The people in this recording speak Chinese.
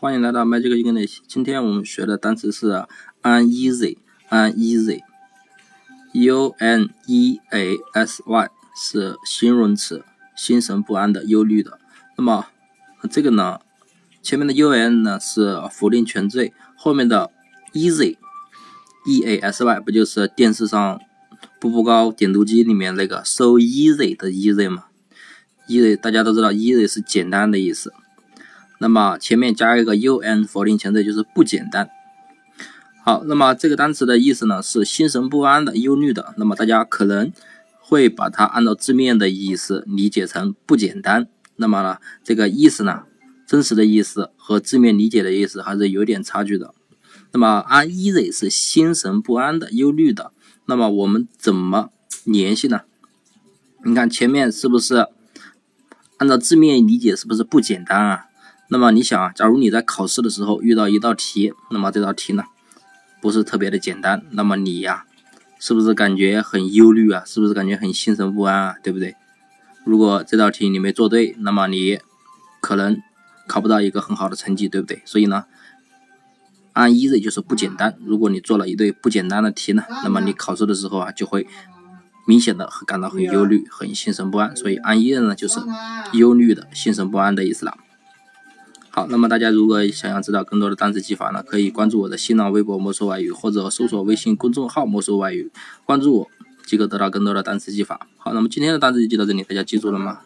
欢迎来到 Magic English。今天我们学的单词是 uneasy，uneasy，u n e a s y 是形容词，心神不安的、忧虑的。那么这个呢，前面的 u n 呢是否定前缀，后面的 easy，e a s y 不就是电视上步步高点读机里面那个 so easy 的 easy 吗？easy 大家都知道，easy 是简单的意思。那么前面加一个 un 否定前缀就是不简单。好，那么这个单词的意思呢是心神不安的、忧虑的。那么大家可能会把它按照字面的意思理解成不简单。那么呢，这个意思呢，真实的意思和字面理解的意思还是有点差距的。那么 uneasy 是心神不安的、忧虑的。那么我们怎么联系呢？你看前面是不是按照字面理解是不是不简单啊？那么你想啊，假如你在考试的时候遇到一道题，那么这道题呢不是特别的简单，那么你呀是不是感觉很忧虑啊？是不是感觉很心神不安啊？对不对？如果这道题你没做对，那么你可能考不到一个很好的成绩，对不对？所以呢，按 easy 就是不简单。如果你做了一对不简单的题呢，那么你考试的时候啊就会明显的感到很忧虑、很心神不安。所以按 easy 呢就是忧虑的、心神不安的意思了。好，那么大家如果想要知道更多的单词记法呢，可以关注我的新浪微博“魔术外语”或者搜索微信公众号“魔术外语”，关注我即可得到更多的单词记法。好，那么今天的单词就记到这里，大家记住了吗？